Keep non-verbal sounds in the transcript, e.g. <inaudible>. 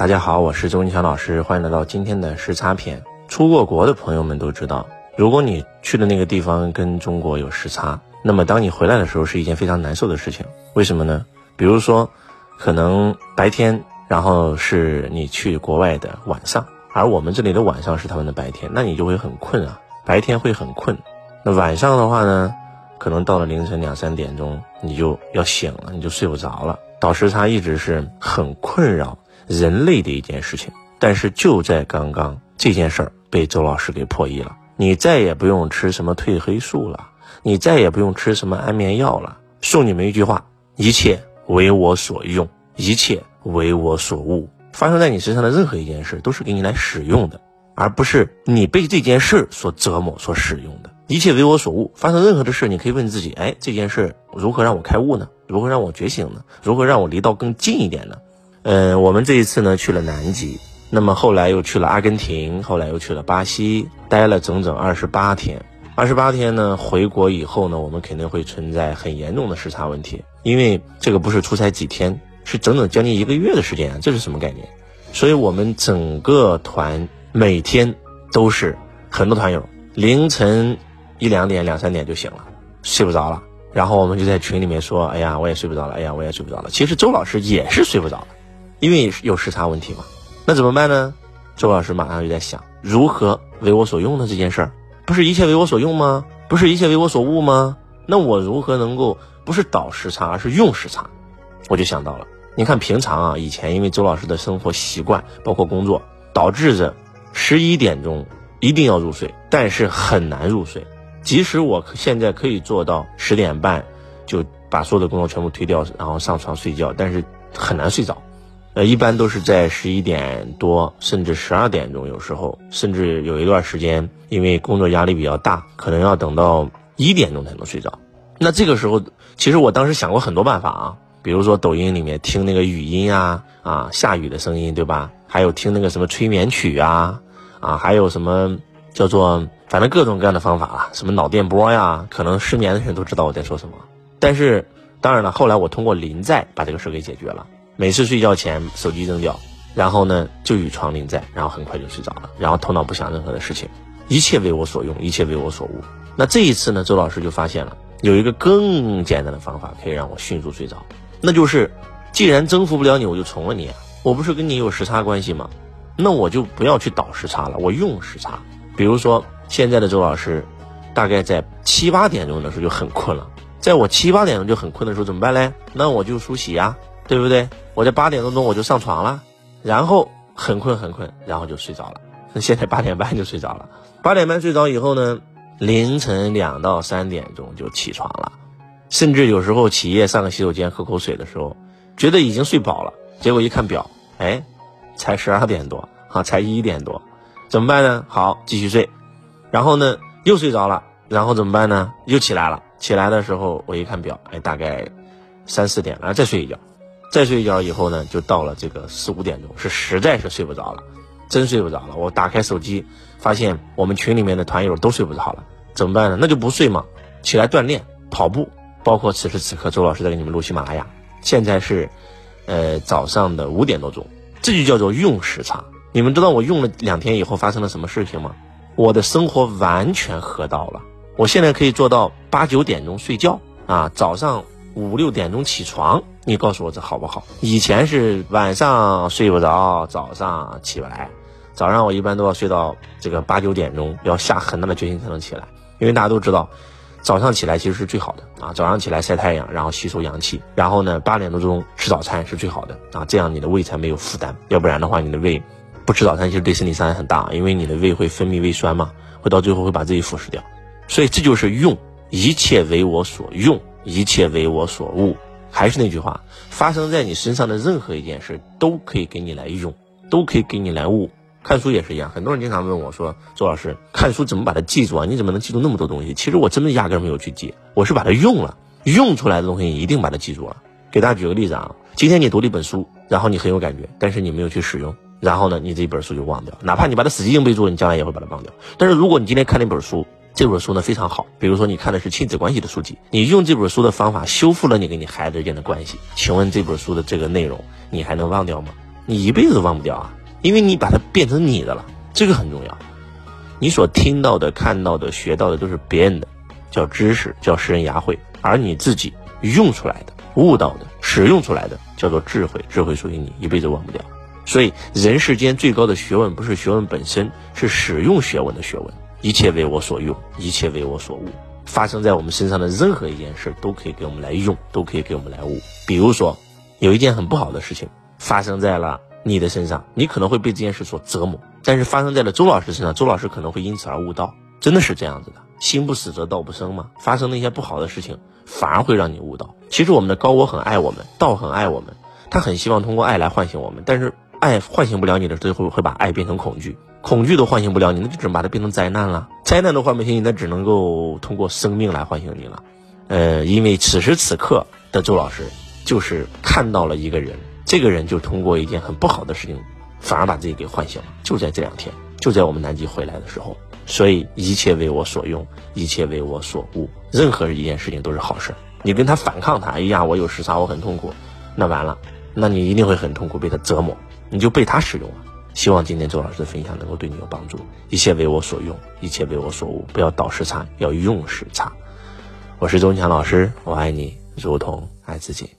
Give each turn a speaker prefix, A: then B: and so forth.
A: 大家好，我是周文强老师，欢迎来到今天的时差篇。出过国的朋友们都知道，如果你去的那个地方跟中国有时差，那么当你回来的时候是一件非常难受的事情。为什么呢？比如说，可能白天，然后是你去国外的晚上，而我们这里的晚上是他们的白天，那你就会很困啊。白天会很困，那晚上的话呢，可能到了凌晨两三点钟，你就要醒了，你就睡不着了。倒时差一直是很困扰人类的一件事情，但是就在刚刚，这件事儿被周老师给破译了。你再也不用吃什么褪黑素了，你再也不用吃什么安眠药了。送你们一句话：一切为我所用，一切为我所悟。发生在你身上的任何一件事，都是给你来使用的。而不是你被这件事所折磨、所使用的，一切为我所悟。发生任何的事，你可以问自己：哎，这件事如何让我开悟呢？如何让我觉醒呢？如何让我离道更近一点呢？嗯，我们这一次呢去了南极，那么后来又去了阿根廷，后来又去了巴西，待了整整二十八天。二十八天呢，回国以后呢，我们肯定会存在很严重的时差问题，因为这个不是出差几天，是整整将近一个月的时间，这是什么概念？所以我们整个团。每天都是很多团友凌晨一两点两三点就醒了，睡不着了。然后我们就在群里面说：“哎呀，我也睡不着了。哎呀，我也睡不着了。”其实周老师也是睡不着，因为有时差问题嘛。那怎么办呢？周老师马上就在想如何为我所用的这件事儿，不是一切为我所用吗？不是一切为我所悟吗？那我如何能够不是倒时差，而是用时差？我就想到了，你看平常啊，以前因为周老师的生活习惯，包括工作，导致着。十一点钟一定要入睡，但是很难入睡。即使我现在可以做到十点半就把所有的工作全部推掉，然后上床睡觉，但是很难睡着。呃，一般都是在十一点多，甚至十二点钟，有时候甚至有一段时间，因为工作压力比较大，可能要等到一点钟才能睡着。那这个时候，其实我当时想过很多办法啊，比如说抖音里面听那个语音啊，啊，下雨的声音，对吧？还有听那个什么催眠曲啊，啊，还有什么叫做反正各种各样的方法啊，什么脑电波呀，可能失眠的人都知道我在说什么。但是当然了，后来我通过临在把这个事给解决了。每次睡觉前手机扔掉，然后呢就与床临在，然后很快就睡着了，然后头脑不想任何的事情，一切为我所用，一切为我所悟。那这一次呢，周老师就发现了有一个更简单的方法可以让我迅速睡着，那就是既然征服不了你，我就从了你。我不是跟你有时差关系吗？那我就不要去倒时差了，我用时差。比如说现在的周老师，大概在七八点钟的时候就很困了，在我七八点钟就很困的时候怎么办嘞？那我就梳洗呀，对不对？我在八点多钟我就上床了，然后很困很困，然后就睡着了。那 <laughs> 现在八点半就睡着了，八点半睡着以后呢，凌晨两到三点钟就起床了，甚至有时候起夜上个洗手间喝口水的时候，觉得已经睡饱了。结果一看表，哎，才十二点多啊，才一点多，怎么办呢？好，继续睡，然后呢又睡着了，然后怎么办呢？又起来了。起来的时候我一看表，哎，大概三四点了，再睡一觉，再睡一觉以后呢，就到了这个四五点钟，是实在是睡不着了，真睡不着了。我打开手机，发现我们群里面的团友都睡不着了，怎么办呢？那就不睡嘛，起来锻炼跑步，包括此时此刻周老师在给你们录喜马拉雅，现在是。呃，早上的五点多钟，这就叫做用时差。你们知道我用了两天以后发生了什么事情吗？我的生活完全合到了。我现在可以做到八九点钟睡觉啊，早上五六点钟起床。你告诉我这好不好？以前是晚上睡不着，早上起不来。早上我一般都要睡到这个八九点钟，要下很大的决心才能起来，因为大家都知道。早上起来其实是最好的啊！早上起来晒太阳，然后吸收阳气，然后呢八点多钟吃早餐是最好的啊！这样你的胃才没有负担，要不然的话你的胃不吃早餐其实对身体伤害很大，因为你的胃会分泌胃酸嘛，会到最后会把自己腐蚀掉。所以这就是用一切为我所用，一切为我所悟。还是那句话，发生在你身上的任何一件事都可以给你来用，都可以给你来悟。看书也是一样，很多人经常问我说：“周老师，看书怎么把它记住啊？你怎么能记住那么多东西？”其实我真的压根没有去记，我是把它用了，用出来的东西你一定把它记住了。给大家举个例子啊，今天你读了一本书，然后你很有感觉，但是你没有去使用，然后呢，你这一本书就忘掉。哪怕你把它死记硬背住了，你将来也会把它忘掉。但是如果你今天看那本书，这本书呢非常好，比如说你看的是亲子关系的书籍，你用这本书的方法修复了你跟你孩子之间的关系，请问这本书的这个内容你还能忘掉吗？你一辈子都忘不掉啊，因为你把它变成你的了，这个很重要。你所听到的、看到的、学到的都是别人的，叫知识，叫识人牙慧，而你自己用出来的、悟到的、使用出来的，叫做智慧，智慧属于你，一辈子忘不掉。所以，人世间最高的学问不是学问本身，是使用学问的学问。一切为我所用，一切为我所悟。发生在我们身上的任何一件事，都可以给我们来用，都可以给我们来悟。比如说，有一件很不好的事情发生在了你的身上，你可能会被这件事所折磨；但是发生在了周老师身上，周老师可能会因此而悟道。真的是这样子的，心不死则道不生嘛。发生那些不好的事情，反而会让你悟道。其实我们的高我很爱我们，道很爱我们，他很希望通过爱来唤醒我们，但是。爱唤醒不了你的，最后会把爱变成恐惧，恐惧都唤醒不了你，那就只能把它变成灾难了。灾难都唤不醒你，那只能够通过生命来唤醒你了。呃，因为此时此刻的周老师就是看到了一个人，这个人就通过一件很不好的事情，反而把自己给唤醒了。就在这两天，就在我们南极回来的时候，所以一切为我所用，一切为我所悟，任何一件事情都是好事。你跟他反抗他，哎呀，我有时差，我很痛苦，那完了，那你一定会很痛苦，被他折磨。你就被他使用了。希望今天周老师的分享能够对你有帮助。一切为我所用，一切为我所悟。不要倒时差，要用时差。我是周强老师，我爱你如同爱自己。